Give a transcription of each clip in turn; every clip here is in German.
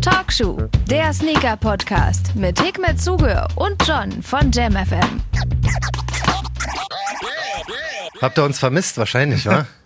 Talkshow, der Sneaker-Podcast mit Hikmet Zuge und John von JamFM. Habt ihr uns vermisst? Wahrscheinlich, wa?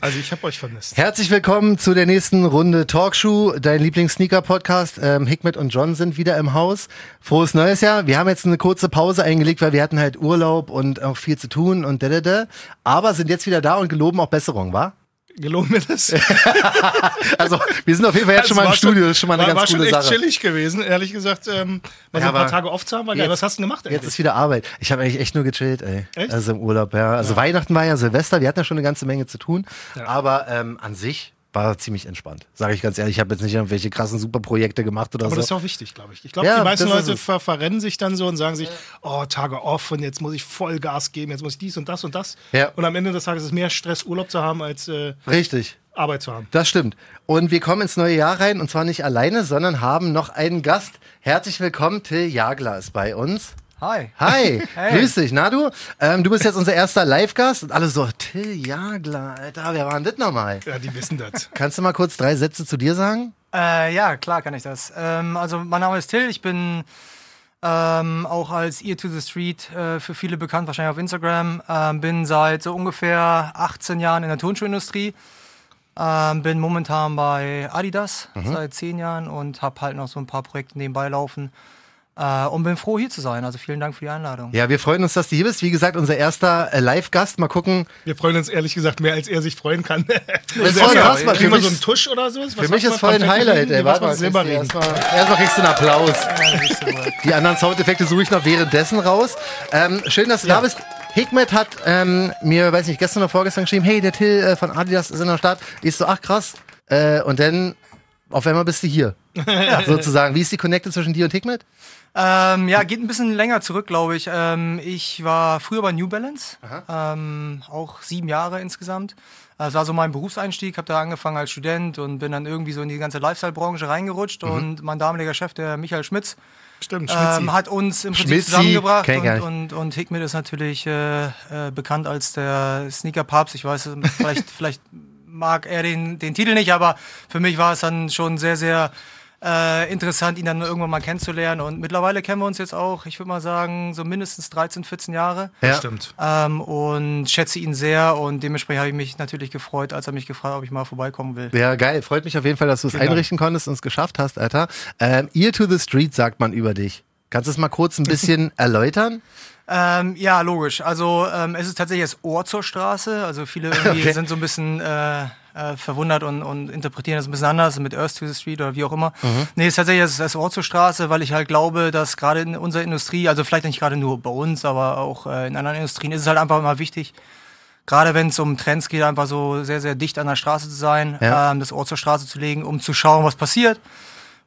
Also ich habe euch vermisst. Herzlich willkommen zu der nächsten Runde Talkshow, dein Lieblings-Sneaker-Podcast. Ähm, Hikmet und John sind wieder im Haus. Frohes neues Jahr. Wir haben jetzt eine kurze Pause eingelegt, weil wir hatten halt Urlaub und auch viel zu tun und da, da, da. Aber sind jetzt wieder da und geloben auch Besserung, wa? Gelungen mir das. Also, wir sind auf jeden Fall jetzt schon mal im war Studio. Das ist schon mal eine war, ganz war coole schon echt Sache. chillig gewesen, ehrlich gesagt. Ähm, mal Ja, so ein paar Tage off zu haben, war geil. jetzt- Was hast du denn gemacht Jetzt eigentlich? ist wieder Arbeit. Ich habe eigentlich echt nur gechillt, ey. Echt? Also im Urlaub, ja. Also Weihnachten war ja Silvester, wir hatten ja schon eine ganze Menge zu tun. Ja. Aber ähm, an sich war ziemlich entspannt. Sage ich ganz ehrlich. Ich habe jetzt nicht irgendwelche krassen Superprojekte gemacht oder Aber das ist so. ja auch wichtig, glaube ich. Ich glaube, Ja, die meisten das ist Leute ver verrennen sich dann so und sagen sich, oh, Tage off und jetzt muss ich voll Gas geben, jetzt muss ich dies und das und das. Ja. Und am Ende des Tages ist es mehr Stress, Urlaub zu haben, als äh, Richtig. Arbeit zu haben. Das stimmt. Und wir kommen ins neue Jahr rein und zwar nicht alleine, sondern haben noch einen Gast. Herzlich willkommen, Till Jagler ist bei uns. Hi. Hi, Hey. grüß dich. Na du? Ähm, du bist jetzt unser erster Live-Gast und alle so, Till Jagler, Alter, wer war denn das nochmal? Ja, die wissen das. Kannst du mal kurz drei Sätze zu dir sagen? Äh, ja, klar kann ich das. Ähm, also mein Name ist Till, ich bin ähm, auch als Ear to the Street äh, für viele bekannt, wahrscheinlich auf Instagram. Ähm, bin seit so ungefähr 18 Jahren in der Turnschuhindustrie. Ähm, bin momentan bei Adidas seit 10 Jahren und habe halt noch so ein paar Projekte nebenbei laufen. Äh, und bin froh, hier zu sein. Also vielen Dank für die Einladung. Ja, wir freuen uns, dass du hier bist. Wie gesagt, unser erster äh, Live-Gast. Mal gucken. Wir freuen uns ehrlich gesagt mehr, als er sich freuen kann. Das ist voll krass, Mann. Kriegen Für wir so mich- einen Tusch oder so? Was Für mich ist voll ein? Highlight, ey. Warte was mal? Erstmal erstmal kriegst du einen Applaus. Die anderen Soundeffekte suche ich noch währenddessen raus. Ähm, schön, dass du da bist. Hikmet hat ähm, mir, weiß nicht, gestern oder vorgestern geschrieben, hey, der Till äh, von Adidas ist in der Stadt. Ich so, ach krass. Äh, und dann auf einmal bist du hier. Sozusagen. Wie ist die Connecte zwischen dir und Hikmet? Ähm, ja, geht ein bisschen länger zurück, glaube ich. Ähm, ich war früher bei New Balance, ähm, auch sieben Jahre insgesamt. Das war so mein Berufseinstieg, habe da angefangen als Student und bin dann irgendwie so in die ganze Lifestyle-Branche reingerutscht. Und mein damaliger Chef, der Michael Schmitz, Stimmt, ähm, hat uns im Prinzip Schmitzi, zusammengebracht. Und, und, und Hikmet ist natürlich äh, äh, bekannt als der Sneaker-Papst. Ich weiß, vielleicht, vielleicht mag er den, den Titel nicht, aber für mich war es dann schon sehr, sehr äh, interessant, ihn dann irgendwann mal kennenzulernen. Und mittlerweile kennen wir uns jetzt auch, ich würde mal sagen, so mindestens 13, 14 Jahre. Ja. Stimmt. Ähm, und schätze ihn sehr und dementsprechend habe ich mich natürlich gefreut, als er mich gefragt hat, ob ich mal vorbeikommen will. Ja, geil. Freut mich auf jeden Fall, dass du es Dank. einrichten konntest und es geschafft hast, Alter. Ähm, Ear to the Street sagt man über dich. Kannst du es mal kurz ein bisschen erläutern? Ähm, ja, logisch. Also ähm, es ist tatsächlich das Ohr zur Straße. Also viele irgendwie Okay. sind so ein bisschen äh, äh, verwundert und, und interpretieren das ein bisschen anders mit Earth to the Street oder wie auch immer. Nee, es ist tatsächlich das, das Ohr zur Straße, weil ich halt glaube, dass gerade in unserer Industrie, also vielleicht nicht gerade nur bei uns, aber auch äh, in anderen Industrien, ist es halt einfach immer wichtig, gerade wenn es um Trends geht, einfach so sehr, sehr dicht an der Straße zu sein, Ja. ähm, das Ohr zur Straße zu legen, um zu schauen, was passiert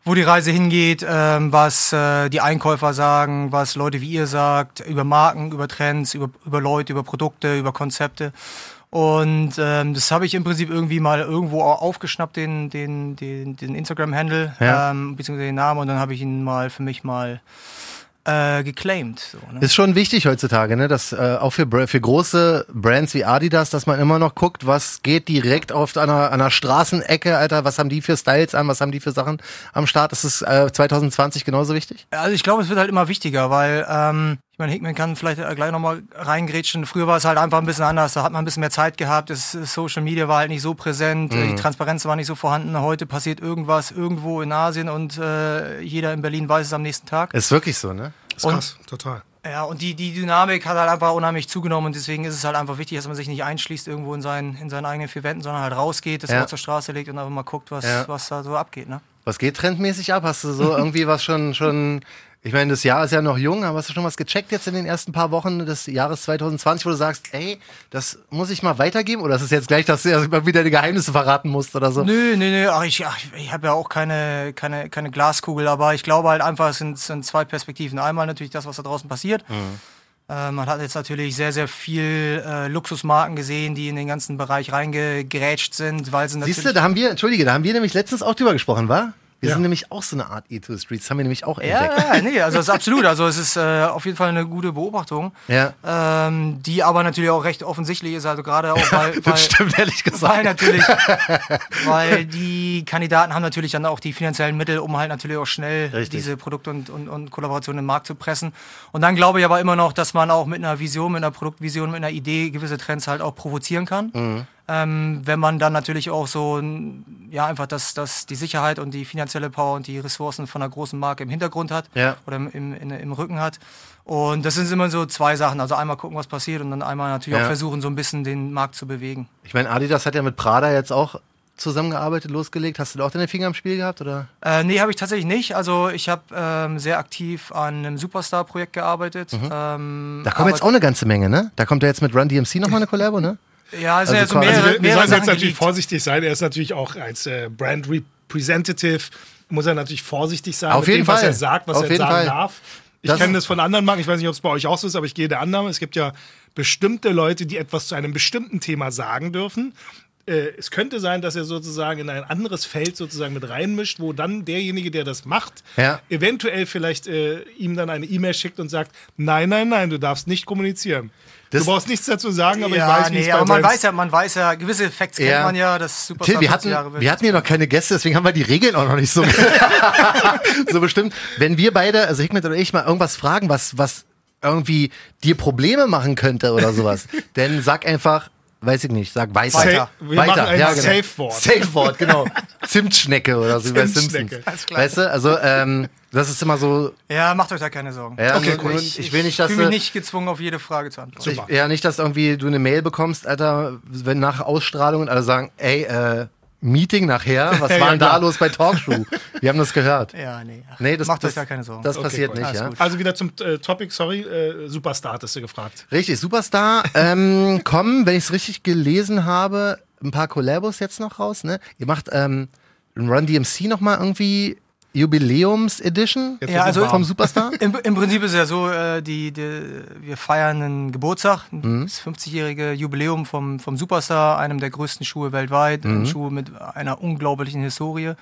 wo die Reise hingeht, ähm, was äh, die Einkäufer sagen, was Leute wie ihr sagt, über Marken, über Trends, über, über Leute, über Produkte, über Konzepte. Und ähm, das habe ich im Prinzip irgendwie mal irgendwo au- aufgeschnappt, den, den, den, den Instagram-Handle, Ja. ähm, beziehungsweise den Namen, und dann habe ich ihn mal für mich mal äh, geclaimed. So, ne? Ist schon wichtig heutzutage, ne? Dass äh, auch für, für große Brands wie Adidas, dass man immer noch guckt, was geht direkt auf einer, einer Straßenecke, Alter, was haben die für Styles an, was haben die für Sachen am Start? Ist es äh, 2020 genauso wichtig? Also ich glaube, es wird halt immer wichtiger, weil ähm, meine, Hickman kann vielleicht äh, gleich nochmal reingrätschen. Früher war es halt einfach ein bisschen anders. Da hat man ein bisschen mehr Zeit gehabt. Das das Social Media war halt nicht so präsent. Mhm. Die Transparenz war nicht so vorhanden. Heute passiert irgendwas irgendwo in Asien und äh, jeder in Berlin weiß es am nächsten Tag. Ist wirklich so, ne? Ist Und- krass, total. Ja, und die, die Dynamik hat halt einfach unheimlich zugenommen und deswegen ist es halt einfach wichtig, dass man sich nicht einschließt irgendwo in seinen, in seinen eigenen vier Wänden, sondern halt rausgeht, das Ja. Wort zur Straße legt und einfach mal guckt, was, Ja. was da so abgeht. Ne? Was geht trendmäßig ab? Hast du so irgendwie was schon, schon, ich meine, das Jahr ist ja noch jung, aber hast du schon was gecheckt jetzt in den ersten paar Wochen des Jahres 2020, wo du sagst, ey, das muss ich mal weitergeben? Oder ist es jetzt gleich, dass du ja wieder die Geheimnisse verraten musst oder so? Nö, nö, nö. Ach, ich, ach, ich habe ja auch keine, keine, keine Glaskugel, aber ich glaube halt einfach, es sind, sind zwei Perspektiven. Einmal natürlich das, was da draußen passiert. Äh, man hat jetzt natürlich sehr, sehr viel äh, Luxusmarken gesehen, die in den ganzen Bereich reingegrätscht sind, weil sie natürlich. Siehst du, da haben wir, entschuldige, da haben wir nämlich letztens auch drüber gesprochen, war? Wir Ja. sind nämlich auch so eine Art E to the Streets, haben wir nämlich auch entdeckt. ja, nee, also es ist absolut. Also es ist äh, auf jeden Fall eine gute Beobachtung, Ja. ähm, die aber natürlich auch recht offensichtlich ist. Also gerade auch, weil, weil, Das stimmt, ehrlich weil gesagt. natürlich, weil die Kandidaten haben natürlich dann auch die finanziellen Mittel, um halt natürlich auch schnell Richtig. diese Produkte und, und, und Kollaborationen im Markt zu pressen. Und dann glaube ich aber immer noch, dass man auch mit einer Vision, mit einer Produktvision, mit einer Idee gewisse Trends halt auch provozieren kann. Mhm. Ähm, wenn man dann natürlich auch so, ja, einfach das, das, die Sicherheit und die finanzielle Power und die Ressourcen von einer großen Marke im Hintergrund hat Ja. oder im, im, in, im Rücken hat. Und das sind immer so zwei Sachen. Also einmal gucken, was passiert und dann einmal natürlich Ja. auch versuchen, so ein bisschen den Markt zu bewegen. Ich meine, Adidas hat ja mit Prada jetzt auch zusammengearbeitet, losgelegt. Hast du da auch deine Finger im Spiel gehabt? Oder? Äh, nee, habe ich tatsächlich nicht. Also ich habe ähm, sehr aktiv an einem Superstar-Projekt gearbeitet. Ähm, Mhm. Da kommt jetzt auch eine ganze Menge, ne? Da kommt ja jetzt mit Run DMC nochmal eine Kollabo, ne? Ja, es sind Also ja so quasi- mehrere, Also wir, wir sollen jetzt natürlich vorsichtig sein. Er ist natürlich auch als äh, Brand Representative, muss er natürlich vorsichtig sein Auf mit jeden dem, was Fall. er sagt, was Auf er jeden sagen Fall. darf. Ich kenne das von anderen Marken, ich weiß nicht, ob es bei euch auch so ist, aber ich gehe der Annahme, es gibt ja bestimmte Leute, die etwas zu einem bestimmten Thema sagen dürfen. Äh, es könnte sein, dass er sozusagen in ein anderes Feld sozusagen mit reinmischt, wo dann derjenige, der das macht, Ja. eventuell vielleicht äh, ihm dann eine E-Mail schickt und sagt, nein, nein, nein, du darfst nicht kommunizieren. Das- du brauchst nichts dazu sagen, aber ja, ich weiß, wie nee, es aber man weiß ja, man weiß ja, gewisse Facts kennt Ja. man ja, dass Superstar Till, wir 50 hatten, wir hatten hier noch keine Gäste, deswegen haben wir die Regeln auch noch nicht so, so bestimmt. Wenn wir beide, also Hikmet oder ich, mal irgendwas fragen, was, was irgendwie dir Probleme machen könnte oder sowas, dann sag einfach, weiß ich nicht, sag weiter. Weiter. Wir machen ein Safe-Wort. Safe-Wort, genau. Zimtschnecke oder so bei Zimtschnecke. Simpsons. Alles klar. Weißt du, also ähm, das ist immer so, ja, macht euch da keine Sorgen. Ja, Okay, cool. nur, ich, will nicht, dass fühle mich du, nicht gezwungen, auf jede Frage zu antworten. ich, ja, nicht, dass irgendwie du eine Mail bekommst, Alter, wenn nach Ausstrahlung und alle sagen, ey, äh, Meeting nachher, was Ja, war denn da klar. los bei Talkshow? Wir haben das gehört. Ja, nee. ach, Nee, das, macht das, euch da keine Sorgen. Das Okay, passiert cool. nicht, ja. gut. Also wieder zum äh, Topic, sorry, äh, Superstar hattest du gefragt. Richtig, Superstar. ähm, kommen, wenn ich es richtig gelesen habe, ein paar Collabos jetzt noch raus, ne? Ihr macht ähm, ein Run DMC nochmal irgendwie Jubiläums-Edition Jetzt Ja, also- vom Superstar? Im, Im Prinzip ist es ja so, äh, die, die, wir feiern einen Geburtstag, Mhm. das 50-jährige Jubiläum vom, vom Superstar, einem der größten Schuhe weltweit, Mhm. ein Schuh mit einer unglaublichen Historie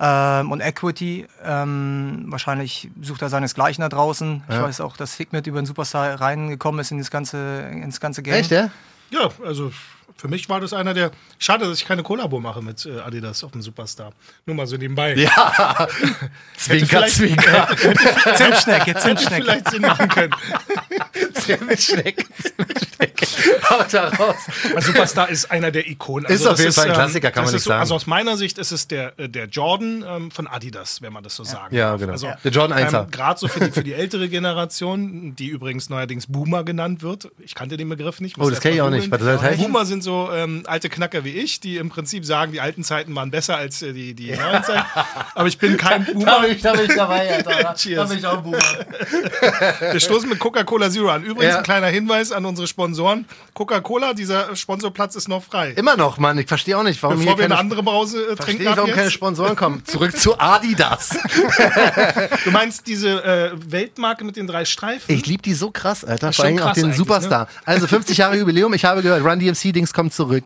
ähm, und Equity. Ähm, wahrscheinlich sucht er seinesgleichen da draußen. Ich Ja. weiß auch, dass Hikmet über den Superstar reingekommen ist in das ganze, ins ganze Game. Echt, ja? Ja, also für mich war das einer der. Schade, dass ich keine Kollabo mache mit äh, Adidas auf dem Superstar. Nur mal so nebenbei. Ja. Zwinker, Zwinker. Zimtschnecke, Hätte Zimtschnecke. vielleicht Sinn machen können. Zimtschnecke, Zimtschnecke. Haut da raus. Also Superstar ist einer der Ikonen. Also Ist auf jeden Fall ein Klassiker, kann man ist nicht sagen. Also aus meiner Sicht ist es der, äh, der Jordan ähm, von Adidas, wenn man das so sagen Ja, darf. genau. Also. Der Jordan 1er. Ähm, Gerade so für die, für die ältere Generation, die übrigens neuerdings Boomer genannt wird. Ich kannte den Begriff nicht. Oh, das erst kenn ich auch nicht. Was das heißen? Boomer sind so ähm, alte Knacker wie ich, die im Prinzip sagen, die alten Zeiten waren besser als äh, die, die neuen Zeiten. Aber ich bin kein Da Boomer. bin ich, da bin ich dabei, Alter. Da Cheers. bin ich auch Boomer. Wir stoßen mit Coca-Cola Zero an. Übrigens Ja. ein kleiner Hinweis an unsere Sponsoren. Coca-Cola, dieser Sponsorplatz ist noch frei. Immer noch, Mann. Ich verstehe auch nicht, warum Bevor wir hier eine keine, andere Brause äh, verstehe trinken ich, warum ab keine jetzt. Sponsoren kommen. Zurück zu Adidas. Du meinst diese äh, Weltmarke mit den drei Streifen? Ich liebe die so krass, Alter. Vor allem auch den eigentlich, Superstar. Also 50 Jahre Jubiläum. Ich habe gehört, Run DMC-Dings kommt zurück.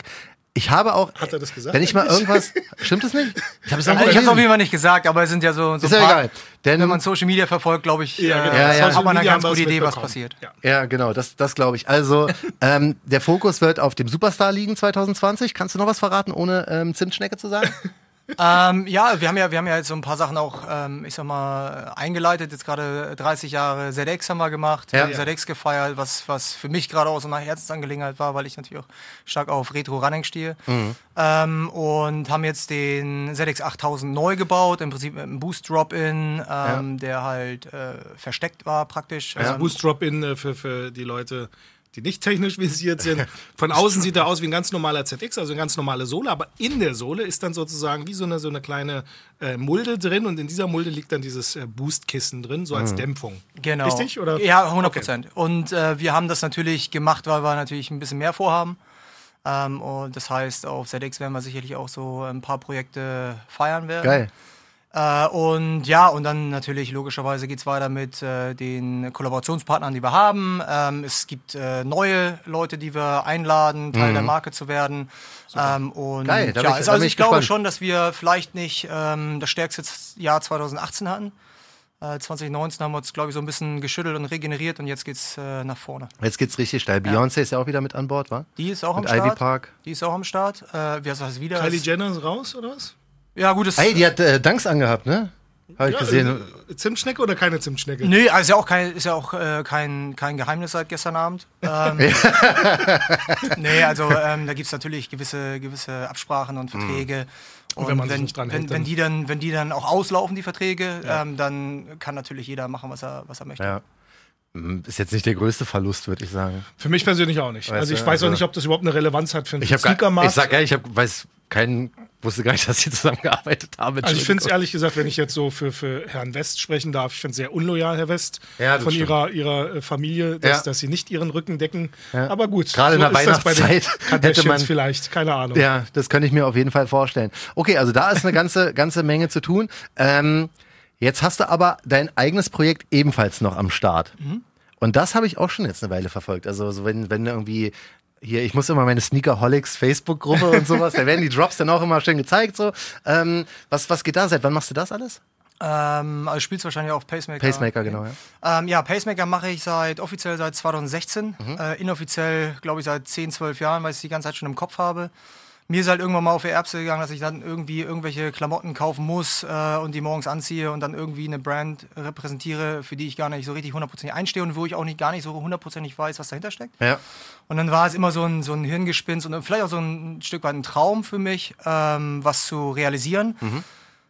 Ich habe auch. Hat er das gesagt Wenn ich mal irgendwas. Stimmt es nicht? Ich habe es irgendwo ich habe es auf jeden Fall nicht gesagt, aber es sind ja so, so Ist ja egal. Denn, Wenn man Social Media verfolgt, glaube ich, Ja, genau. äh, Ja, ja. hat man eine ganz gute Idee, was passiert. Ja. ja, genau, das, das glaube ich. Also, ähm, der Fokus wird auf dem Superstar liegen 2020. Kannst du noch was verraten, ohne ähm, Zimtschnecke zu sagen? Ähm, ja, wir haben ja, wir haben ja jetzt so ein paar Sachen auch, ähm, ich sag mal, eingeleitet. Jetzt gerade 30 Jahre ZX haben wir gemacht, Ja. haben ZX gefeiert, was, was für mich gerade auch so eine Herzensangelegenheit war, weil ich natürlich auch stark auf Retro-Running stehe. Mhm. Ähm, und haben jetzt den ZX 8000 neu gebaut, im Prinzip mit einem Boost-Drop-In, ähm, der halt äh, versteckt war praktisch. Also Ähm, Boost Drop-In äh, für, für die Leute, die nicht technisch visiert sind. Von außen sieht er aus wie ein ganz normaler ZX, also eine ganz normale Sohle, aber in der Sohle ist dann sozusagen wie so eine, so eine kleine äh, Mulde drin und in dieser Mulde liegt dann dieses äh, Boost-Kissen drin, so als Dämpfung. Genau. Richtig? Oder? Ja, 100 Prozent. Und äh, wir haben das natürlich gemacht, weil wir natürlich ein bisschen mehr vorhaben. Ähm, und das heißt, auf ZX werden wir sicherlich auch so ein paar Projekte feiern werden. Geil. Äh, und ja, und dann natürlich logischerweise geht es weiter mit äh, den Kollaborationspartnern, die wir haben. Ähm, es gibt äh, neue Leute, die wir einladen, Teil der Marke zu werden. Ähm, und Mhm. Geil, ja, ich- also ich ich glaube schon, dass wir vielleicht nicht ähm, das stärkste Jahr 2018 hatten. Äh, 2019 haben wir uns, glaube ich, so ein bisschen geschüttelt und regeneriert und jetzt geht's äh, nach vorne. Jetzt geht's richtig steil. Beyoncé ist ja auch wieder mit an Bord, wa? Die ist auch Mit am Ivy Start. Park. Die ist auch am Start. Äh, wie heißt das wieder? Kylie Jenner ist raus, oder was? Ja, gut, das Hey, die hat äh, Danks angehabt, ne? Habe ich gesehen. äh, Zimtschnecke oder keine Zimtschnecke? Nö, also ist ja auch kein, ist ja auch, äh, kein, kein Geheimnis seit gestern Abend. Ähm, nee, also ähm, da gibt es natürlich gewisse, gewisse Absprachen und Verträge. Und, wenn man sich wenn, nicht dran wenn, hält, wenn, dann- die dann, wenn die dann auch auslaufen, die Verträge, ähm, dann kann natürlich jeder machen, was er, was er möchte. Ja. Hm, Ist jetzt nicht der größte Verlust, würde ich sagen. Für mich persönlich auch nicht. Weißt also ich weiß also- auch nicht, ob das überhaupt eine Relevanz hat für einen Ich habe ich Sneakermarkt. sag ja, ich hab, weiß keinen, wusste gar nicht, dass sie zusammengearbeitet haben. Also ich finde es ehrlich gesagt, wenn ich jetzt so für, für Herrn West sprechen darf, ich finde es sehr unloyal, Herr West, Ja, von stimmt. ihrer, ihrer äh, Familie, dass, Ja. dass sie nicht ihren Rücken decken. Ja. Aber gut, Gerade in der Weihnachtszeit hätte man- vielleicht, keine Ahnung. Ja, das kann ich mir auf jeden Fall vorstellen. Okay, also da ist eine ganze, ganze Menge zu tun. Ähm, jetzt hast du aber dein eigenes Projekt ebenfalls noch am Start. Mhm. Und das habe ich auch schon jetzt eine Weile verfolgt. Also so wenn, wenn irgendwie hier, ich muss immer meine Sneakerholics Facebook-Gruppe und sowas, da werden die Drops dann auch immer schön gezeigt. So. Ähm, was, was geht da seit? Wann machst du das alles? Ähm, also spielst wahrscheinlich auf Pacemaker. Pacemaker, genau, ja. Ähm, ja, Pacemaker mache ich seit offiziell seit 2016. Mhm. Äh, inoffiziell, glaube ich, seit 10, 12 Jahren, weil ich es die ganze Zeit schon im Kopf habe. Mir ist halt irgendwann mal auf die Erbse gegangen, dass ich dann irgendwie irgendwelche Klamotten kaufen muss äh, und die morgens anziehe und dann irgendwie eine Brand repräsentiere, für die ich gar nicht so richtig hundertprozentig einstehe und wo ich auch nicht gar nicht so hundertprozentig weiß, was dahinter steckt. Ja. Und dann war es immer so ein, so ein Hirngespinst und vielleicht auch so ein Stück weit ein Traum für mich, ähm, was zu realisieren.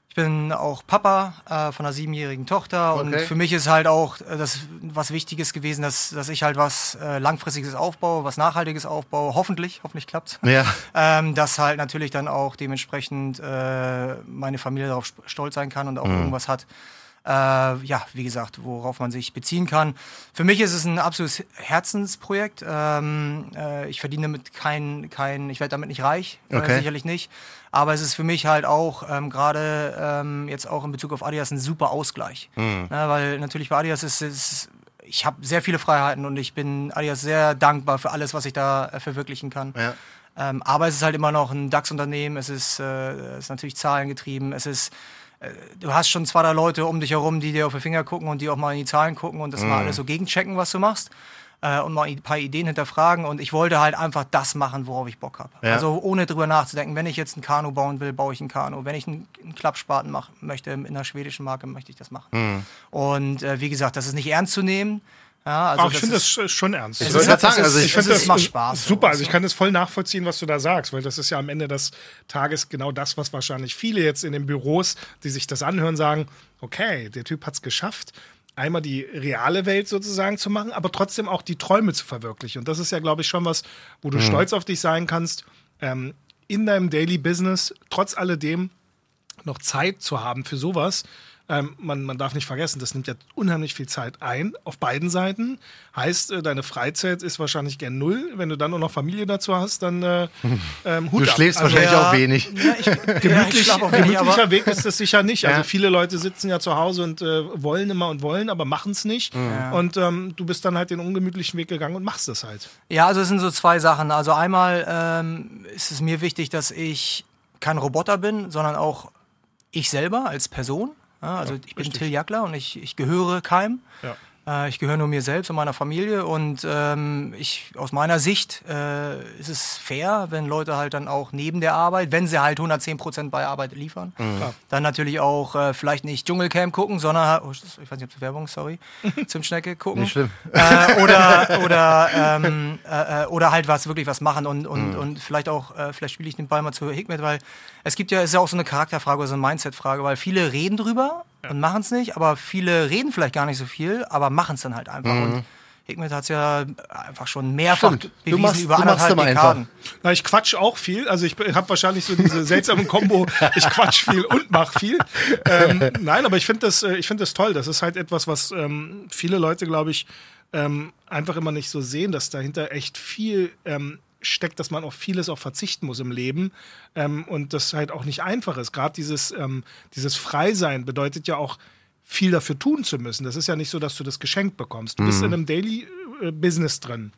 Ich bin auch Papa äh, von einer siebenjährigen Tochter und Okay. für mich ist halt auch äh, das was Wichtiges gewesen, dass, dass ich halt was äh, Langfristiges aufbaue, was Nachhaltiges aufbaue. Hoffentlich, hoffentlich klappt's. Ja. Ähm, dass halt natürlich dann auch dementsprechend äh, meine Familie darauf stolz sein kann und auch irgendwas hat, äh, ja, wie gesagt, worauf man sich beziehen kann. Für mich ist es ein absolutes Herzensprojekt. Ähm, äh, ich verdiene damit kein, kein ich werde damit nicht reich, äh, Okay. sicherlich nicht. Aber es ist für mich halt auch ähm, gerade ähm, jetzt auch in Bezug auf Adidas ein super Ausgleich. Na, weil natürlich bei Adidas ist es ich habe sehr viele Freiheiten und ich bin Adidas sehr dankbar für alles, was ich da äh, verwirklichen kann. Ja. Ähm, aber es ist halt immer noch ein DAX-Unternehmen, es ist, äh, es ist natürlich zahlengetrieben, es ist, du hast schon zwei, drei Leute um dich herum, die dir auf die Finger gucken und die auch mal in die Zahlen gucken und das mal alles so gegenchecken, was du machst. Äh, und mal ein paar Ideen hinterfragen und ich wollte halt einfach das machen, worauf ich Bock habe. Ja. Also ohne drüber nachzudenken, wenn ich jetzt ein Kanu bauen will, baue ich ein Kanu. Wenn ich einen, einen Klappspaten machen möchte in einer schwedischen Marke, möchte ich das machen. Und äh, wie gesagt, das ist nicht ernst zu nehmen. Ja, also Ach, ich finde das sch- schon ernst. Ich sagen, ist- also ich Ich finde das macht Spaß. Super, so. also ich kann das voll nachvollziehen, was du da sagst, weil das ist ja am Ende des Tages genau das, was wahrscheinlich viele jetzt in den Büros, die sich das anhören, sagen, okay, der Typ hat es geschafft, einmal die reale Welt sozusagen zu machen, aber trotzdem auch die Träume zu verwirklichen. Und das ist ja, glaube ich, schon was, wo du stolz auf dich sein kannst, ähm, in deinem Daily Business trotz alledem noch Zeit zu haben für sowas. Ähm, man, man darf nicht vergessen, das nimmt ja unheimlich viel Zeit ein, auf beiden Seiten. Heißt, äh, deine Freizeit ist wahrscheinlich gern null. Wenn du dann nur noch Familie dazu hast, dann äh, ähm, Hut Du ab. schläfst Also, wahrscheinlich Ja. auch wenig. Ja, ich, ja, ich Gemütlich, schlaf auch wenig, aber gemütlicher Weg ist das sicher nicht. Also Ja. viele Leute sitzen ja zu Hause und äh, wollen immer und wollen, aber machen es nicht. Und ähm, du bist dann halt den ungemütlichen Weg gegangen und machst es halt. Ja, also es sind so zwei Sachen. Also einmal ähm, ist es mir wichtig, dass ich kein Roboter bin, sondern auch ich selber als Person. Ja, also ich bin richtig. Till Jackler und ich, ich gehöre keinem. Ja. Äh, ich gehöre nur mir selbst und meiner Familie und ähm, ich aus meiner Sicht äh, ist es fair, wenn Leute halt dann auch neben der Arbeit, wenn sie halt 110 Prozent bei Arbeit liefern, Klar. dann natürlich auch äh, vielleicht nicht Dschungelcamp gucken, sondern oh, ich weiß nicht, ob das Werbung, sorry, Zimtschnecke gucken Nicht schlimm. äh, oder oder ähm, äh, äh, oder halt was wirklich was machen und und, Mhm. und vielleicht auch äh, vielleicht spiele ich den Ball mal zu Hikmet, weil es gibt ja ist ja auch so eine Charakterfrage oder so eine Mindset-Frage, weil viele reden drüber und machen es nicht, aber viele reden vielleicht gar nicht so viel, aber machen es dann halt einfach und Hikmet hat es ja einfach schon mehrfach Mhm. Stimmt. Du bewiesen machst- über du machst anderthalb. Dekaden. Na, ich quatsch auch viel. Also ich habe wahrscheinlich so diese seltsame Kombo, ich quatsch viel und mach viel. Ähm, nein, aber ich finde das, äh, ich finde das toll. Das ist halt etwas, was ähm, viele Leute, glaube ich, ähm, einfach immer nicht so sehen, dass dahinter echt viel ähm, steckt, dass man auf vieles auch verzichten muss im Leben ähm, und das halt auch nicht einfach ist. Gerade dieses, ähm, dieses Freisein bedeutet ja auch, viel dafür tun zu müssen. Das ist ja nicht so, dass du das geschenkt bekommst. Du bist in einem Daily äh, Business drin.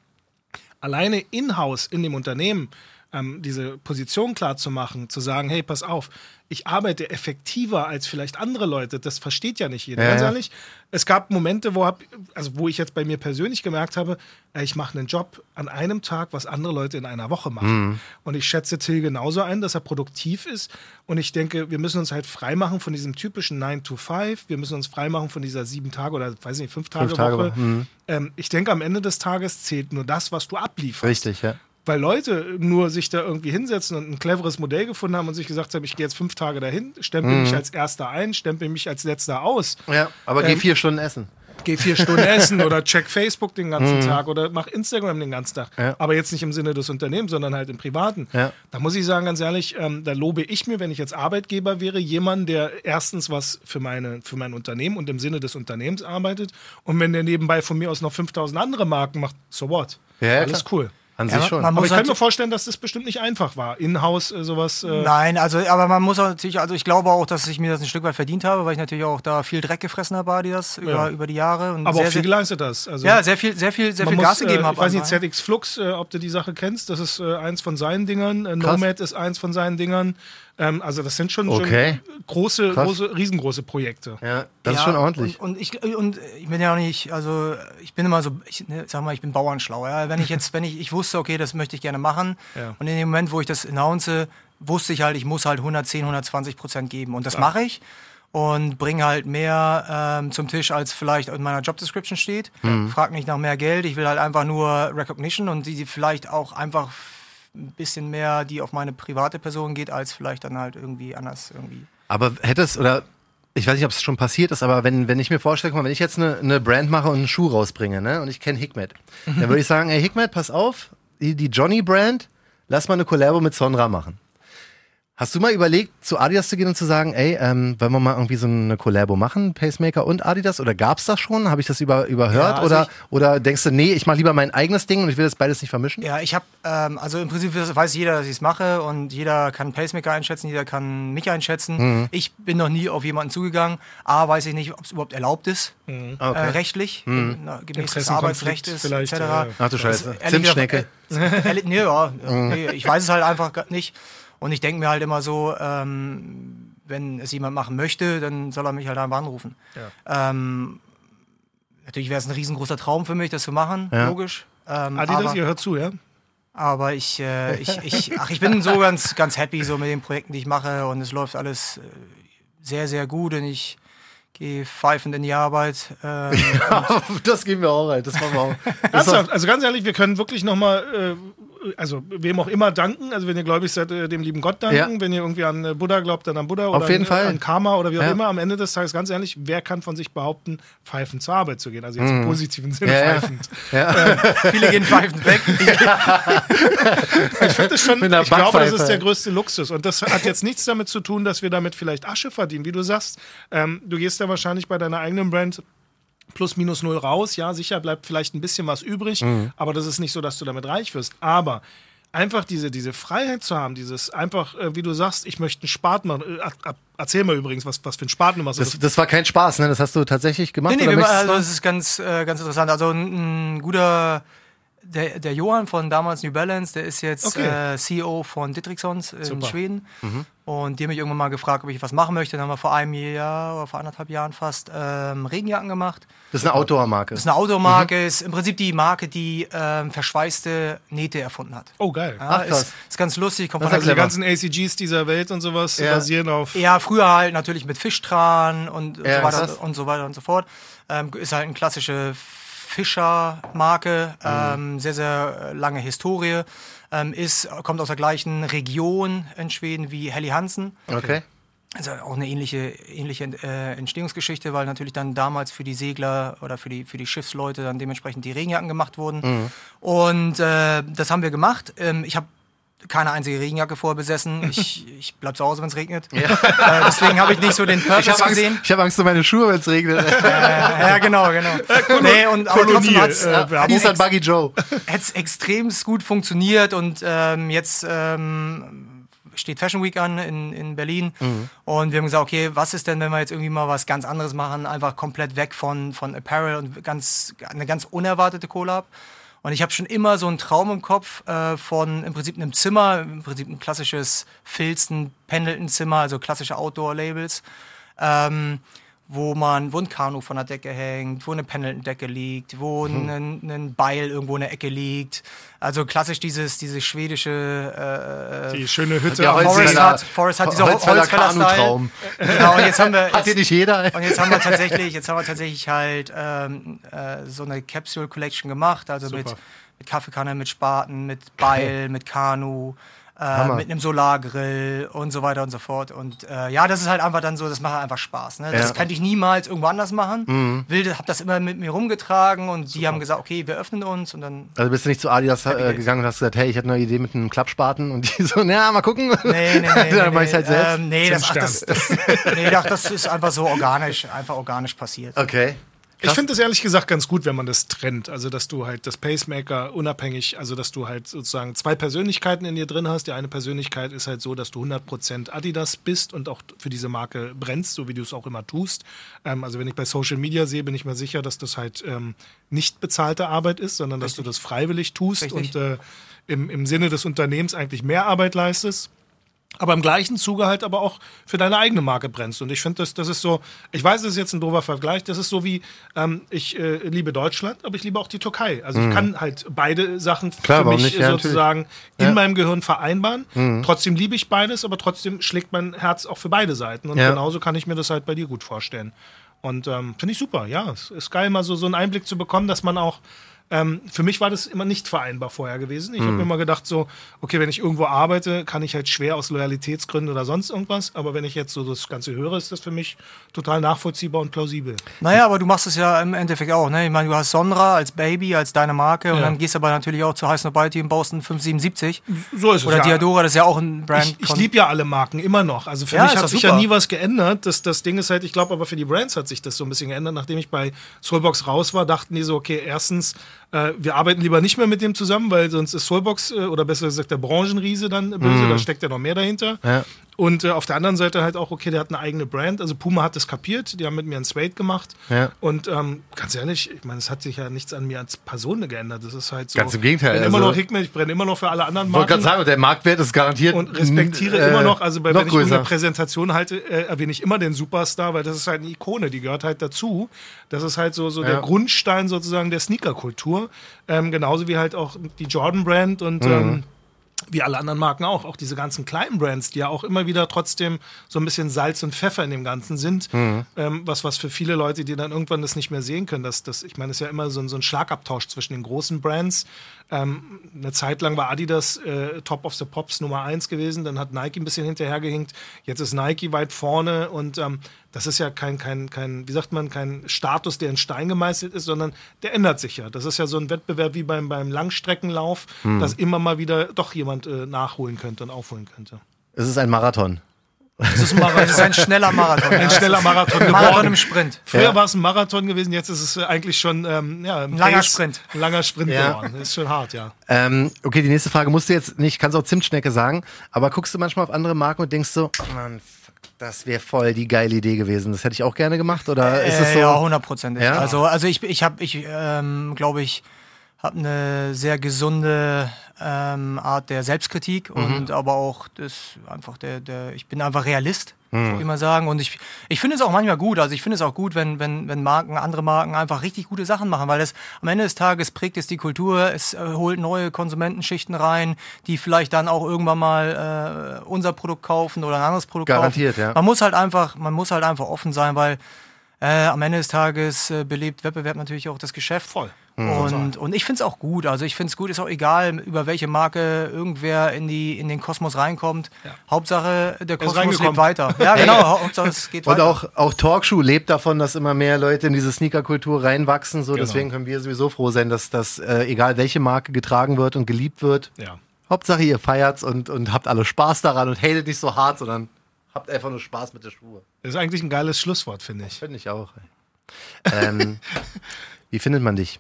Alleine in-house in dem Unternehmen ähm, diese Position klar zu machen, zu sagen, hey, pass auf, ich arbeite effektiver als vielleicht andere Leute, das versteht ja nicht jeder. Ja, Ganz ja. ehrlich, es gab Momente, wo, hab, also wo ich jetzt bei mir persönlich gemerkt habe, ich mache einen Job an einem Tag, was andere Leute in einer Woche machen. Und ich schätze Till genauso ein, dass er produktiv ist. Und ich denke, wir müssen uns halt freimachen von diesem typischen 9 to 5. Wir müssen uns freimachen von dieser sieben Tage oder, weiß nicht, fünf Tage, Fünf Tage Woche. Woche, mhm. Ähm, ich denke, am Ende des Tages zählt nur das, was du ablieferst Richtig, ja. Weil Leute nur sich da irgendwie hinsetzen und ein cleveres Modell gefunden haben und sich gesagt haben, ich gehe jetzt fünf Tage dahin, stempel mich als Erster ein, stempel mich als Letzter aus, Ja, aber geh Ähm, vier Stunden essen. gehe vier Stunden essen oder check Facebook den ganzen Tag oder mach Instagram den ganzen Tag. Ja. Aber jetzt nicht im Sinne des Unternehmens, sondern halt im Privaten. Ja. Da muss ich sagen, ganz ehrlich, ähm, da lobe ich mir, wenn ich jetzt Arbeitgeber wäre, jemanden, der erstens was für, meine, für mein Unternehmen und im Sinne des Unternehmens arbeitet und wenn der nebenbei von mir aus noch 5000 andere Marken macht, so what? Ja, Alles klar. cool. An Ja, sich schon. man Aber muss ich kann halt- mir vorstellen, dass das bestimmt nicht einfach war. In-house äh, sowas. Äh, Nein, also, aber man muss auch natürlich, also ich glaube auch, dass ich mir das ein Stück weit verdient habe, weil ich natürlich auch da viel Dreck gefressen habe, Adidas, über, Ja. über die Jahre. Und aber sehr, auch viel sehr, geleistet hast. Also Ja, sehr viel, sehr viel, sehr viel muss, Gas gegeben äh, habe. Ich weiß nicht. ZX Flux, äh, ob du die Sache kennst, das ist äh, eins von seinen Dingern. Äh. Nomad ist eins von seinen Dingern. Ähm, also das sind schon, Okay. schon große, Krass. große, riesengroße Projekte. ja, das ist Ja, schon ordentlich. Und, und, ich, und ich bin ja auch nicht, also ich bin immer so, ich ne, sag mal, ich bin Bauernschlau. Ja? Wenn ich jetzt, wenn ich, ich wusste, okay, das möchte ich gerne machen. Ja. Und in dem Moment, wo ich das announce, wusste ich halt, ich muss halt 110, 120 Prozent geben. Und das mache ich. Und bringe halt mehr ähm, zum Tisch, als vielleicht in meiner Job Description steht. Frag nicht nach mehr Geld. Ich will halt einfach nur Recognition und die, die vielleicht auch einfach ein bisschen mehr, die auf meine private Person geht, als vielleicht dann halt irgendwie anders irgendwie. Aber hättest, oder ich weiß nicht, ob es schon passiert ist, aber wenn, wenn ich mir vorstelle, guck mal, wenn ich jetzt eine, eine Brand mache und einen Schuh rausbringe, ne, und ich kenne Hikmet, dann würde ich sagen, ey Hikmet, pass auf, die, die Johnny-Brand, lass mal eine Collabo mit Sonra machen. Hast du mal überlegt, zu Adidas zu gehen und zu sagen, ey, ähm, wollen wir mal irgendwie so eine Collabo machen, Pacemaker und Adidas? Oder gab's das schon? Habe ich das über, überhört? Ja, also oder, ich- oder denkst du, nee, ich mache lieber mein eigenes Ding und ich will das beides nicht vermischen? Ja, ich habe, ähm, also im Prinzip weiß jeder, dass ich es mache und jeder kann Pacemaker einschätzen, jeder kann mich einschätzen. Mhm. Ich bin noch nie auf jemanden zugegangen. A, weiß ich nicht, ob es überhaupt erlaubt ist, Okay. äh, rechtlich, na, gemäß des Arbeitsrechts etc. äh, Ach du Scheiße. Zimtschnecke. äh, ehrlich, nee, ja, Mhm. nee, ich weiß es halt einfach nicht. Und ich denke mir halt immer so, ähm, wenn es jemand machen möchte, dann soll er mich halt einfach anrufen. Ähm, natürlich wäre es ein riesengroßer Traum für mich, das zu machen, Ja. logisch. Ähm, Adidas, aber- ihr hört zu, ja? aber ich, äh, ich, ich, ach, ich bin so ganz, ganz happy so mit den Projekten, die ich mache und es läuft alles äh, sehr, sehr gut und ich gehe pfeifend in die Arbeit. Ähm, das gehen wir auch rein. Das machen wir auch. Ernsthaft, also ganz ehrlich, wir können wirklich nochmal, äh, also wem auch immer danken. Also wenn ihr gläubig seid, äh, dem lieben Gott danken. Ja. Wenn ihr irgendwie an äh, Buddha glaubt, dann an Buddha Auf oder jeden an, Fall. an Karma oder wie auch Ja. immer. Am Ende des Tages, ganz ehrlich, wer kann von sich behaupten, pfeifend zur Arbeit zu gehen? Also jetzt im positiven Sinne Mhm. Ja, pfeifend. viele gehen pfeifend weg. Ich finde es schon, ich glaube, das ist der größte Luxus. Und das hat jetzt nichts damit zu tun, dass wir damit vielleicht Asche verdienen, wie du sagst. Ähm, du gehst ja wahrscheinlich bei deiner eigenen Brand plus minus null raus. Ja, sicher bleibt vielleicht ein bisschen was übrig, Mhm. aber das ist nicht so, dass du damit reich wirst. Aber einfach diese, diese Freiheit zu haben, dieses einfach, äh, wie du sagst, ich möchte einen Spat machen. Äh, erzähl mal übrigens, was, was für einen Spaten du machst. Das, das war kein Spaß, ne? Das hast du tatsächlich gemacht. Nee, nee, oder wir, also das ist ganz, äh, ganz interessant. Also ein, ein guter, der, der Johann von damals New Balance, der ist jetzt Okay. äh, CEO von Dittrixons in Super. Schweden. Mhm. Und die haben mich irgendwann mal gefragt, ob ich was machen möchte. Dann haben wir vor einem Jahr oder vor anderthalb Jahren fast ähm, Regenjacken gemacht. das ist eine Outdoor-Marke. Das ist eine Outdoor-Marke, ist im Prinzip die Marke, die ähm, verschweißte Nähte erfunden hat. oh, geil. Ja, Ach, ist, ist ganz lustig, kommt Das Also die ganzen ACGs dieser Welt und sowas Ja. basieren auf. Ja, früher halt natürlich mit Fischtran und, Ja, so weiter und so weiter und so fort. Ähm, ist halt eine klassische Fischermarke, Mhm. ähm, sehr, sehr äh, lange Historie. Ähm, ist, kommt aus der gleichen Region in Schweden wie Helly Hansen. Okay. Also auch eine ähnliche, ähnliche äh, Entstehungsgeschichte, weil natürlich dann damals für die Segler oder für die, für die Schiffsleute dann dementsprechend die Regenjacken gemacht wurden. Und äh, das haben wir gemacht. Ähm, ich habe keine einzige Regenjacke vorher besessen. Ich, ich bleib zu Hause, wenn es regnet. Äh, deswegen habe ich nicht so den Ich Purpose habe Angst, gesehen. ich hab Angst um meine Schuhe, wenn es regnet. Ja, genau, genau. nee, und, aber trotzdem Kolonie, hat's, äh, Hieß dann Buggy Joe. hat's extrem gut funktioniert und ähm, jetzt ähm, steht Fashion Week an in, in Berlin und wir haben gesagt, okay, was ist denn, wenn wir jetzt irgendwie mal was ganz anderes machen, einfach komplett weg von, von Apparel und ganz, eine ganz unerwartete Collab. Und ich habe schon immer so einen Traum im Kopf äh, von im Prinzip einem Zimmer, im Prinzip ein klassisches Filzen, Pendleton-Zimmer, also klassische Outdoor-Labels. Ähm, wo man, wo ein Kanu von der Decke hängt, wo eine Pendleton-Decke liegt, wo Hm. ein, ein Beil irgendwo in der Ecke liegt. Also klassisch dieses, diese schwedische äh, Die schöne Hütte. Ja, Holzfäller- hat, Forest hat dieser Holzfäller Holzfäller-Style. Genau, und jetzt haben wir, Hat hier nicht jeder? und jetzt haben wir tatsächlich, jetzt haben wir tatsächlich halt ähm, äh, so eine Capsule Collection gemacht, also mit, mit Kaffeekanne, mit Spaten, mit Beil, mit Kanu, äh, mit einem Solargrill und so weiter und so fort. Und äh, ja, das ist halt einfach dann so, das macht halt einfach Spaß. Ne? Das Ja. Mhm. könnte ich niemals irgendwo anders machen. Wilde, hab das immer mit mir rumgetragen und die haben gesagt, okay, wir öffnen uns und dann. Also bist du nicht zu Adidas äh, gegangen und hast gesagt, hey, ich hatte eine Idee mit einem Klappspaten und die so, na, mal gucken. Nee, nee, nee. Dann nee, mach ich's halt nee, selbst. Ähm, nee, das, ach, das, das, nee, ach, das ist einfach so organisch, einfach organisch passiert. Okay. Ich finde es ehrlich gesagt ganz gut, wenn man das trennt. Also, dass du halt das Pacemaker unabhängig, also, dass du halt sozusagen zwei Persönlichkeiten in dir drin hast. Die eine Persönlichkeit ist halt so, dass du 100% Adidas bist und auch für diese Marke brennst, so wie du es auch immer tust. Ähm, also, wenn ich bei Social Media sehe, bin ich mir sicher, dass das halt ähm, nicht bezahlte Arbeit ist, sondern dass du das freiwillig tust Richtig. und äh, im, im Sinne des Unternehmens eigentlich mehr Arbeit leistest aber im gleichen Zuge halt aber auch für deine eigene Marke brennst. Und ich finde, das, das ist so, ich weiß, das ist jetzt ein doofer Vergleich, das ist so wie, ähm, ich äh, liebe Deutschland, aber ich liebe auch die Türkei. Also ich kann halt beide Sachen Mhm. Klar, für mich nicht? Ja, sozusagen in Ja. Mhm. meinem Gehirn vereinbaren. Trotzdem liebe ich beides, aber trotzdem schlägt mein Herz auch für beide Seiten. Und Ja. genauso kann ich mir das halt bei dir gut vorstellen. Und ähm, finde ich super, ja. Es ist geil, mal so, so einen Einblick zu bekommen, dass man auch ähm, für mich war das immer nicht vereinbar vorher gewesen. Ich habe mir immer gedacht, so, okay, wenn ich irgendwo arbeite, kann ich halt schwer aus Loyalitätsgründen oder sonst irgendwas. Aber wenn ich jetzt so das Ganze höre, ist das für mich total nachvollziehbar und plausibel. Naja, aber du machst es ja im Endeffekt auch. Ne? Ich meine, du hast Sonra als Baby, als deine Marke und Ja. dann gehst du aber natürlich auch zu Heiß Nobody und baust einen 577. So ist es. Oder ja. Diadora, das ist ja auch ein Brand. Ich, ich liebe ja alle Marken immer noch. Also für Ja, mich hat sich ja super. nie was geändert. Das, das Ding ist halt, ich glaube, aber für die Brands hat sich das so ein bisschen geändert. Nachdem ich bei Soulbox raus war, dachten die so, okay, erstens, äh, wir arbeiten lieber nicht mehr mit dem zusammen, weil sonst ist Soulbox äh, oder besser gesagt der Branchenriese dann böse, da steckt ja noch mehr dahinter. Ja. Und äh, auf der anderen Seite halt auch, okay, der hat eine eigene Brand. Also Puma hat das kapiert, die haben mit mir einen Suede gemacht. Ja. Und ähm, ganz ehrlich, ich meine, es hat sich ja nichts an mir als Person geändert. Das ist halt so. Ganz im Gegenteil, Ich brenne immer also- noch Hickman, ich brenne immer noch für alle anderen Ich wollte Marken gerade sagen, der Marktwert ist garantiert. und respektiere äh, immer noch, also bei, noch wenn ich irgendeine größer. Präsentation halte, äh, erwähne ich immer den Superstar, weil das ist halt eine Ikone, die gehört halt dazu. Das ist halt so, so der Ja. Grundstein sozusagen der Sneaker-Kultur. Ähm, genauso wie halt auch die Jordan-Brand und Mhm. ähm, wie alle anderen Marken auch, auch diese ganzen kleinen Brands, die ja auch immer wieder trotzdem so ein bisschen Salz und Pfeffer in dem Ganzen sind, Mhm. ähm, was, was für viele Leute, die dann irgendwann das nicht mehr sehen können, dass das, ich meine, es ist ja immer so, ein- so ein Schlagabtausch zwischen den großen Brands. Ähm, eine Zeit lang war Adidas äh, Top of the Pops Nummer eins gewesen, dann hat Nike ein bisschen hinterhergehinkt, jetzt ist Nike weit vorne und ähm, das ist ja kein, kein, kein, wie sagt man, kein Status, der in Stein gemeißelt ist, sondern der ändert sich ja. Das ist ja so ein Wettbewerb wie beim, beim Langstreckenlauf, dass immer mal wieder doch jemand äh, nachholen könnte und aufholen könnte. Es ist ein Marathon. Das ist ein ist ein schneller Marathon. ein schneller Marathon geworden. Marathon im Sprint. Früher Ja. war es ein Marathon gewesen, jetzt ist es äh, eigentlich schon ähm, ja, ein Langer Pace- Sprint. Ein langer Sprint Ja. geworden. Das ist schon hart, ja. Ähm, okay, die nächste Frage musst du jetzt nicht, kannst auch Zimtschnecke sagen, aber guckst du manchmal auf andere Marken und denkst so, Mann, das wäre voll die geile Idee gewesen. Das hätte ich auch gerne gemacht oder ist es Äh, so? Ja, hundertprozentig. Ja? Also, also ich, ich habe, ich ähm, glaube ich, habe eine sehr gesunde ähm, Art der Selbstkritik Mhm. und aber auch das einfach der, der, ich bin einfach Realist, Mhm. würde ich mal sagen. Und ich, ich finde es auch manchmal gut. Also ich finde es auch gut, wenn, wenn, wenn Marken, andere Marken einfach richtig gute Sachen machen, weil das am Ende des Tages prägt es die Kultur, es äh, holt neue Konsumentenschichten rein, die vielleicht dann auch irgendwann mal äh, unser Produkt kaufen oder ein anderes Produkt Garantiert, kaufen. ja. Man muss halt einfach, man muss halt einfach offen sein, weil äh, am Ende des Tages äh, belebt Wettbewerb natürlich auch das Geschäft. Voll. Und, und ich finde es auch gut. Also ich finde es gut, ist auch egal, über welche Marke irgendwer in, die, in den Kosmos reinkommt. Ja. Hauptsache, der Kosmos lebt weiter. Ja, genau. Hauptsache, es geht Und weiter. auch, auch Talkshow lebt davon, dass immer mehr Leute in diese Sneaker-Kultur reinwachsen. So, Genau. deswegen können wir sowieso froh sein, dass das, äh, egal welche Marke getragen wird und geliebt wird. Ja. Hauptsache ihr feiert's und, und habt alle Spaß daran und hatet nicht so hart, sondern habt einfach nur Spaß mit der Schuhe. Das ist eigentlich ein geiles Schlusswort, finde ich. Finde ich auch. Ähm, wie findet man dich?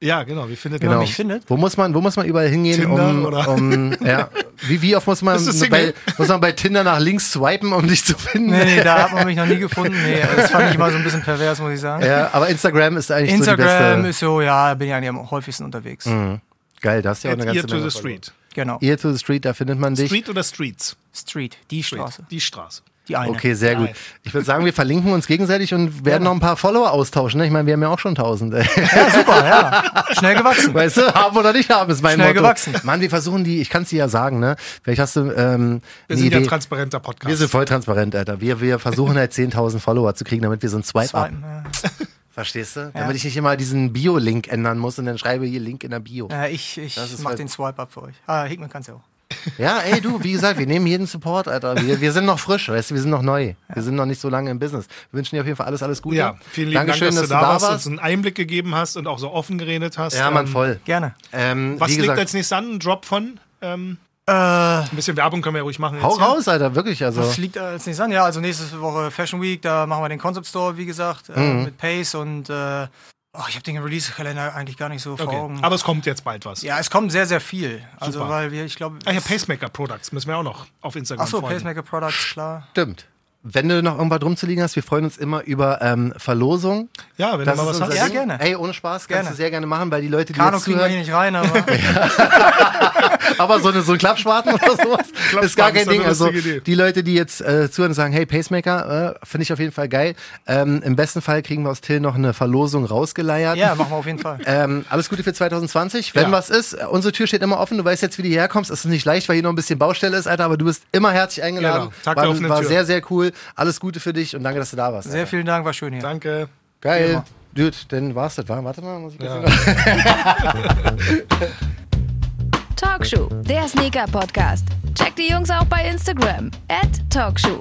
Ja, genau. Wie findet Genau. man mich findet? Wo muss man, wo muss man überall hingehen, Tinder um, oder- um ja, wie, wie oft muss man, bei, muss man bei Tinder nach links swipen, um dich zu finden? Nee, nee, da hat man mich noch nie gefunden. Nee, das fand ich immer so ein bisschen pervers, muss ich sagen. Ja, aber Instagram ist eigentlich so die Instagram beste. ist so, ja, bin ich eigentlich am häufigsten unterwegs. Geil, da hast du ja auch eine At ganze Ear to Menge the. Street. Genau. Ear to the Street, da findet man dich. Street oder Streets? Street, die Straße. Die Straße. Die eine. Okay, sehr gut. Ich würde sagen, wir verlinken uns gegenseitig und werden noch ein paar Follower austauschen. Ne? Ich meine, wir haben ja auch schon tausend. ey. Ja, super, ja. Schnell gewachsen. Weißt du, haben oder nicht haben, ist mein Schnell Motto. gewachsen. Mann, wir versuchen die, ich kann es dir ja sagen, ne? Vielleicht hast du ähm, Wir sind ja Idee. transparenter Podcast. wir sind voll transparent, Alter. Wir, wir versuchen halt 10.000 Follower zu kriegen, damit wir so ein Swipe-Up. Swipen, ja. Verstehst du? Damit ich nicht immer diesen Bio-Link ändern muss und dann schreibe hier Link in der Bio. Ja, ich ich mach halt- den Swipe up für euch. Ah, Hickman kann's ja auch. Ja, ey, du, wie gesagt, wir nehmen jeden Support, Alter. Wir, wir sind noch frisch, weißt du, wir sind noch neu. Wir sind noch nicht so lange im Business. Wir wünschen dir auf jeden Fall alles, alles Gute. ja, vielen lieben Dankeschön, Dank, dass, du da warst, uns warst. einen Einblick gegeben hast und auch so offen geredet hast. Ja, Mann, Ähm, voll. Gerne. Ähm, Was liegt gesagt, als nächstes an? Ein Drop von? Ähm, Äh, ein bisschen Werbung können wir ja ruhig machen. hau jetzt raus, Alter, wirklich. Also, was liegt als nächstes an? Ja, also nächste Woche Fashion Week, da machen wir den Concept Store, wie gesagt, äh, Mhm. mit Pace und äh, oh, ich habe den Release-Kalender eigentlich gar nicht so vor Okay. Augen. Aber es kommt jetzt bald was. ja, es kommt sehr, sehr viel. Also, Super. weil wir, ich glaube. Ah, ja, Pacemaker Products müssen wir auch noch auf Instagram Achso, folgen. Pacemaker Products, klar. stimmt. Wenn du noch irgendwas rumzuliegen hast, wir freuen uns immer über ähm, Verlosung. Ja, wenn Das du mal was hast. Ja, Ding. gerne. Ey, ohne Spaß, kannst Gerne. du sehr gerne machen, weil die Leute, die Kano jetzt kriegen wir hier zuhören, nicht rein, aber aber so, eine, so ein Klappspaten oder sowas ist gar Klappspaten kein ist Ding. Also die Leute, die jetzt äh, zuhören und sagen, hey, Pacemaker, äh, finde ich auf jeden Fall geil. Ähm, Im besten Fall kriegen wir aus Till noch eine Verlosung rausgeleiert. ja, machen wir auf jeden Fall. Ähm, alles Gute für 2020. Wenn Ja. was ist, unsere Tür steht immer offen. Du weißt jetzt, wie du hierher kommst. Es ist nicht leicht, weil hier noch ein bisschen Baustelle ist, Alter, aber du bist immer herzlich eingeladen. Genau. Tag der war offenen war Tür. sehr, sehr cool. Alles Gute für dich und danke, dass du da warst. Sehr Alter. vielen Dank, war schön hier. Danke. Geil. Dude, dann war's das, war? Warte mal, muss ich Ja. Talkshow, der Sneaker-Podcast. Checkt die Jungs auch bei Instagram. Talkshow.